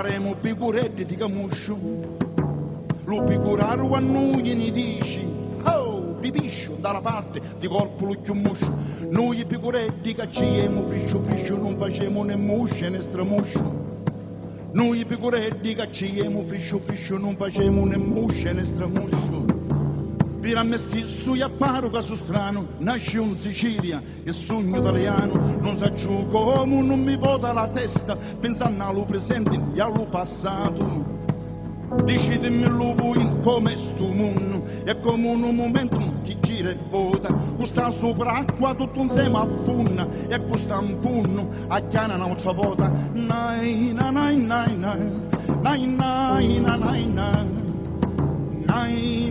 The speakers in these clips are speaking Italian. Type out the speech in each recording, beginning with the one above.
Paremo picuretti di camuscio, lo picuraro a noi ne dici, oh, viviscio dalla parte di colpo lo chiumuscio, noi picuretti cacciamo friscio friscio, non facciamo né musce né stramuscio. Noi picuretti cacciamo friscio friscio, non facciamo né musce né stramuscio. Per a me stesso io apparo caso strano, nasce in Sicilia e sogno italiano, non sa giù come non mi vota la testa, pensando allo presente e allo passato. Decidimi lo voi come sto mondo, è come un momento che gira e vota, questa sopra acqua tutto insieme affunna, e questa un punno a chiana un'altra volta. Nai, nai, nai, nai, nai, nai, nai, nai, nai. Nai,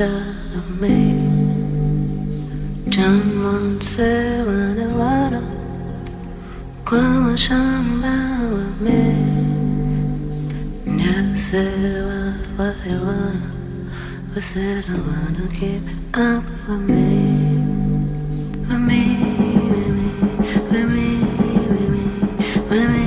picture of me. Chamanse wanawara kwa mashamba wame Nyesewa waiwana We said I wanna keep up with me With me, with me, with me, with me, with me